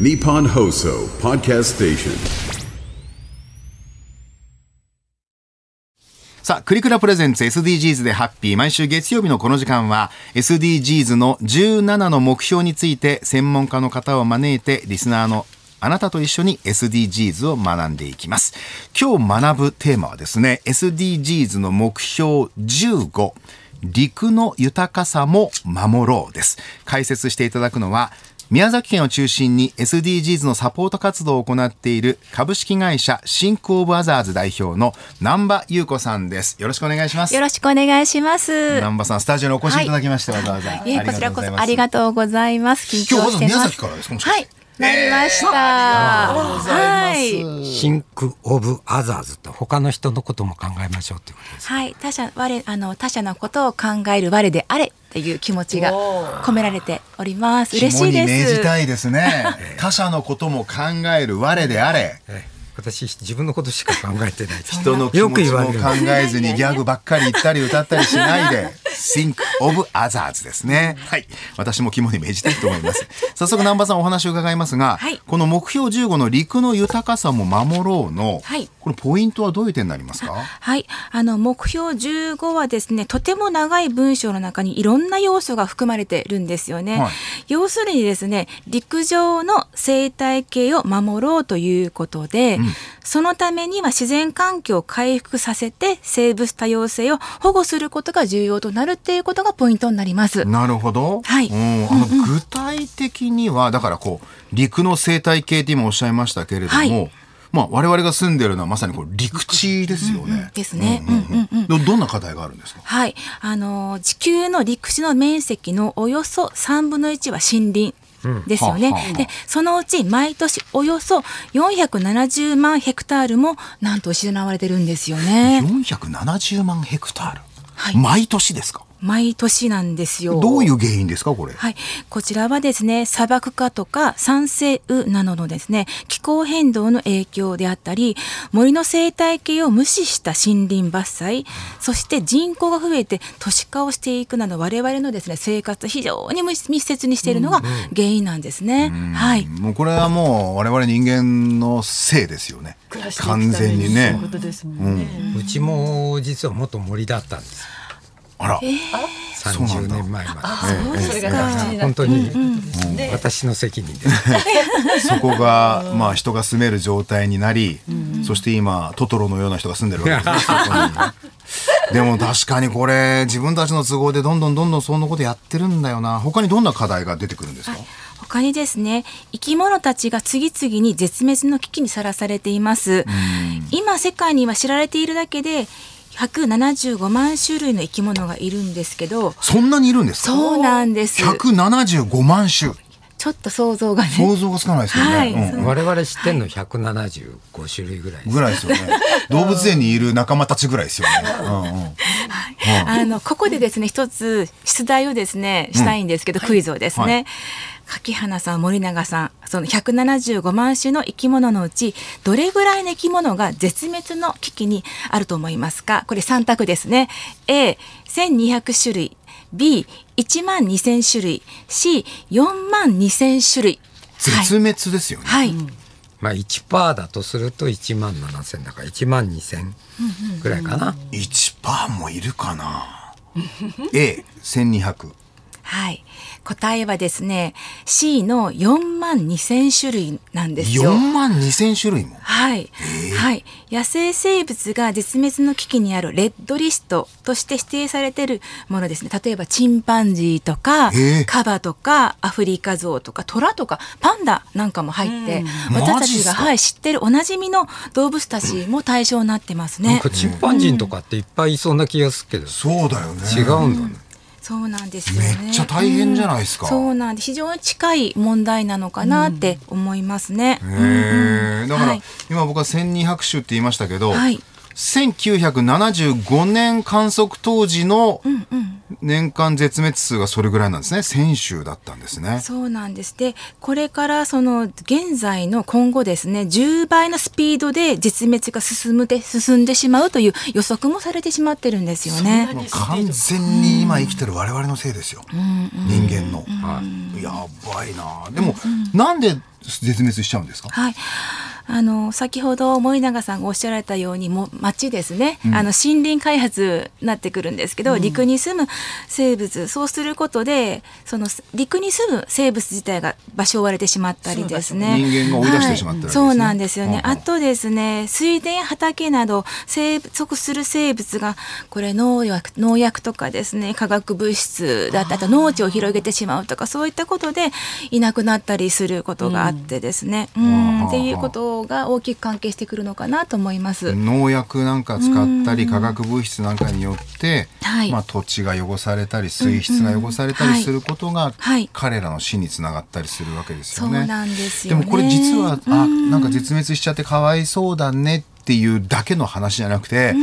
Nippon Hoso Podcast Station. さあ、クリクラプレゼンツ SDGs でハッピー。毎週月曜日のこの時間は SDGs の17の目標について専門家の方を招いてリスナーのあなたと一緒に SDGs を学んでいきます。今日学ぶテーマはですね、SDGs の目標15。陸の豊かさも守ろうです。解説していただくのは、宮崎県を中心に SDGs のサポート活動を行っている株式会社シンクオブアザーズ代表の南波優子さんです。よろしくお願いします。よろしくお願いします。南波さん、スタジオにお越しいただきまして、わざわざ。いえ、こちらこそありがとうございます。緊今日まず。宮崎からですか？はい。なりました。はい。シンク・オブ・アザーズと他の人のことも考えましょうということです。はい。他者、我、あの、他者のことを考える我であれっていう気持ちが込められております。嬉しい肝に銘です。じたいですね。他者のことも考える我であれ。ええ私自分のことしか考えてないです。人の気よ持ちもく言われる考えずにギャグばっかり言ったり歌ったりしないで Think of others ですね。はい。私も肝に銘じたいと思います。早速南波さんお話を伺いますが、はいこの目標15の陸の豊かさも守ろうの、はいこのポイントはどういう点になりますか？はい。あの、目標15はですね、とても長い文章の中にいろんな要素が含まれてるんですよね。はい要するにですね、陸上の生態系を守ろうということで、そのためには自然環境を回復させて生物多様性を保護することが重要となるっていうことがポイントになります。なるほど。はいうんあの具体的にはだからこう陸の生態系って今おっしゃいましたけれども、はいまあ我々が住んでるのはまさにこう陸地ですよね。ですね。うんうんうんどどんな課題があるんですか？はい、あの地球の陸地の面積のおよそ3分の1は森林。ですよね、はあはあはあでそのうち毎年およそ470万ヘクタールもなんと失われてるんですよね470万ヘクタール、はい毎年ですか？毎年なんですよどういう原因ですかこれ？はい、こちらはですね砂漠化とか酸性雨などのですね気候変動の影響であったり森の生態系を無視した森林伐採そして人口が増えて都市化をしていくなど我々のですね生活を非常に密密接にしているのが原因なんですね。はいもうこれはもう我々人間のせいですよね。完全にね。ことですもんね。うちも実は元森だったんです。あら。そうなん30だ年前まそれが本当にで私の責任です。そこがまあ人が住める状態になり、そして今トトロのような人が住んでるわけです。でも確かにこれ自分たちの都合でどんどんどんどんそんなことやってるんだよな。他にどんな課題が出てくるんですか？他にですね生き物たちが次々に絶滅の危機にさらされています今世界には知られているだけで175万種類の生き物がいるんですけどそんなにいるんですか？そうなんです175万種。ちょっと想像がね。想像がつかないですよね。はい。うん。我々知ってんの175種類ぐらいです。ぐ。らいですよね。動物園にいる仲間たちぐらいですよね。うん。うん。あのここでですね一つ出題をですねしたいんですけど、クイズをですね、はい。柿花さん森永さんその175万種の生き物のうちどれぐらいの生き物が絶滅の危機にあると思いますか？これ3択ですね。A1200 種類 B1 万2000種類 C4 万2000種類絶滅ですよね。はい、まあ1%だとすると1万7000だから1万2000ぐらいかな。1%もいるかな。A1200。はい、答えはですね C の4万2000種類なんですよ。4万2000種類も？はい、はい、野生生物が絶滅の危機にあるレッドリストとして指定されているものですね。例えばチンパンジーとかカバとかアフリカゾウとかトラとかパンダなんかも入って、私たちが、はい、知ってるおなじみの動物たちも対象になってますね。チンパンジーとかっていっぱいいそうな気がするけど、そうだよね。違うんだね。そうなんですよね。めっちゃ大変じゃないですか。うん。そうなんで非常に近い問題なのかなって思いますね。へえ。だから、はい。今僕は1200種って言いましたけど、はい。1975年観測当時の年間絶滅数がそれぐらいなんですね。先週だったんですね。そうなんです。でこれからその現在の今後ですね10倍のスピードで絶滅が進むで進んでしまうという予測もされてしまってるんですよね。完全に今生きてる我々のせいですよ、人間の、やばいな。でも、なんで絶滅しちゃうんですか？はい。あの先ほど森永さんがおっしゃられたようにもう町ですね、あの森林開発になってくるんですけど、陸に住む生物そうすることでその陸に住む生物自体が場所を追われてしまったりですね。人間が追い出してしまってるわけですね。はい。そうなんですよね、うんうん。あとですね水田畑など生息する生物がこれ農薬農薬とかですね化学物質だったり農地を広げてしまうとかそういったことでいなくなったりすることがあってですね、うん。っていうことが大きく関係してくるのかなと思います。農薬なんか使ったり化学物質なんかによって、はい。まあ、土地が汚されたり水質が汚されたりすることが、はい。彼らの死につながったりするわけですよね。そうなんですよね。でもこれ実は、あなんか絶滅しちゃってかわいそうだねっていうだけの話じゃなくて、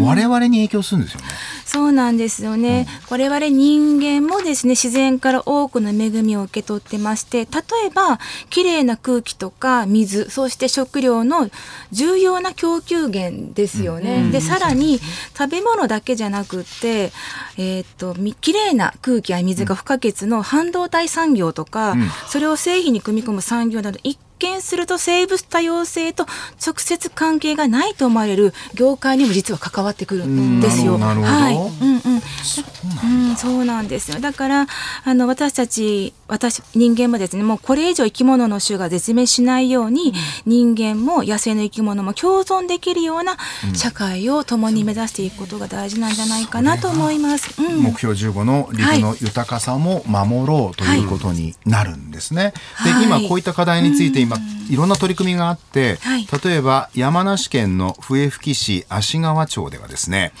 我々に影響するんですよね。そうなんですよね、我々人間もですね自然から多くの恵みを受け取ってまして例えばきれいな空気とか水そして食料の重要な供給源ですよね、でさらに食べ物だけじゃなくってえーっとみきれいな空気や水が不可欠の半導体産業とか、それを製品に組み込む産業など一見すると生物多様性と直接関係がないと思われる業界にも実は関わってくるんですよ。はい、うんうん、うん、そうなんですよ。だからあの私たち私人間もですねもうこれ以上生き物の種が絶滅しないように、人間も野生の生き物も共存できるような社会を共に目指していくことが大事なんじゃないかなと思います。うん。目標15の陸の豊かさも守ろうということになるんですね。はい。で今こういった課題について今いろんな取り組みがあって、はい例えば山梨県の笛吹市芦川町ではですね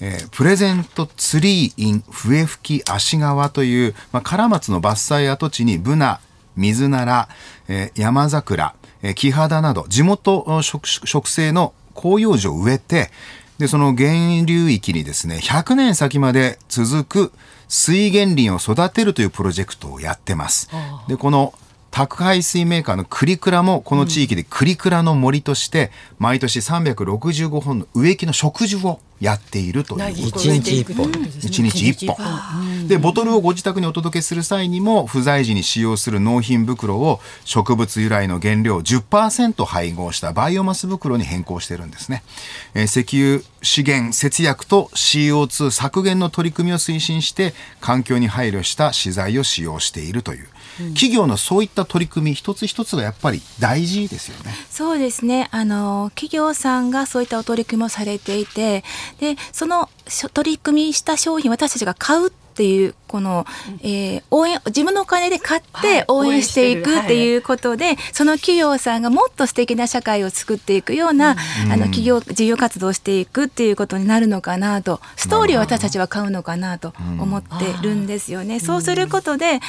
えープレゼントツリー in 笛吹芦川という、まあ、カラマツの伐採跡地にブナ、水なら、えー山桜、えー木肌など地元植生の広葉樹を植えてでその源流域にですね100年先まで続く水源林を育てるというプロジェクトをやってます。でこの宅配水メーカーのクリクラもこの地域でクリクラの森として毎年365本の植木の植樹をやっているということ一日一本。一日一本。で、ボトルをご自宅にお届けする際にも、不在時に使用する納品袋を植物由来の原料10%配合したバイオマス袋に変更してるんですね。えー石油資源節約と CO2 削減の取り組みを推進して、環境に配慮した資材を使用しているという。企業のそういった取り組み一つ一つがやっぱり大事ですよね。そうですね。あの企業さんがそういったお取り組みをされていて、でその取り組みした商品私たちが買うっていうこの、えー応援自分のお金で買っはいて応援していくっていうことで、その企業さんがもっと素敵な社会を作っていくような、あの企業事業活動をしていくっていうことになるのかなとストーリーを私たちは買うのかなと思ってるんですよね。そうすることで、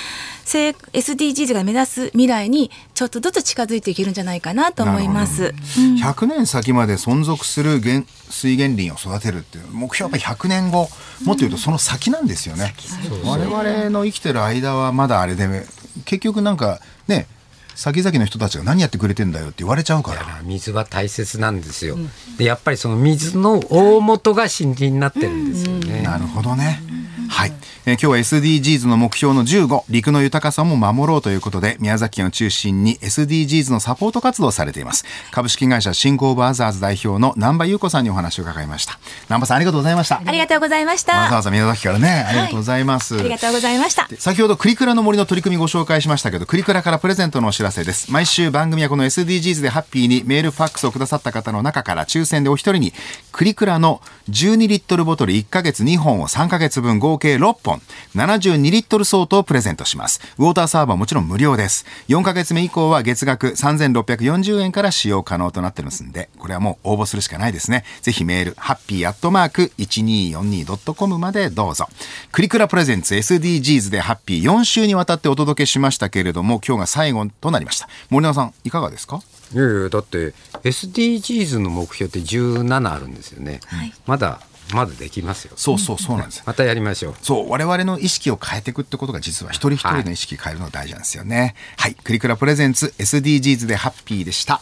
せ SDGs が目指す未来にちょっとずつ近づいていけるんじゃないかなと思います。100年先まで存続する原水源林を育てるっていう目標はやっぱり100年後、もっと言うとその先なんですよね。我々の生きてる間はまだあれで結局なんかね先々の人たちが何やってくれてんだよって言われちゃうから。水は大切なんですよ。でやっぱりその水の大元が森林になってるんですよね。なるほどね。はい、えー今日は SDGs の目標の15陸の豊かさも守ろうということで宮崎県を中心に SDGs のサポート活動をされています。株式会社シンコーブアザーズ代表の南波優子さんにお話を伺いました。南波さんありがとうございました。ありがとうございましわざわた。ざ宮崎からね。ありがとうございます、ありがとうございました。で先ほどクリクラの森の取り組みご紹介しましたけどクリクラからプレゼントのお知らせです。毎週番組はこの SDGs でハッピーにメールファックスをくださった方の中から抽選でお一人にクリクラの12リットルボトル1ヶ月2本を3ヶ月分合計6本。72リットル相当をプレゼントします。ウォーターサーバーはもちろん無料です。4ヶ月目以降は月額3640円から使用可能となってますんでこれはもう応募するしかないですね。ぜひメールハッピーアットマーク 1242.com までどうぞ。クリクラプレゼンツ SDGs でハッピー4週にわたってお届けしましたけれども今日が最後となりました。森永さんいかがですか？いやいやだって SDGs の目標って17あるんですよね。まだまだできますよそうそうそうなんです。またやりましょうそう、我々の意識を変えていくってことが実は一人一人の意識変えるのが大事なんですよね。はい、クリクラプレゼンツ SDGs でハッピーでした。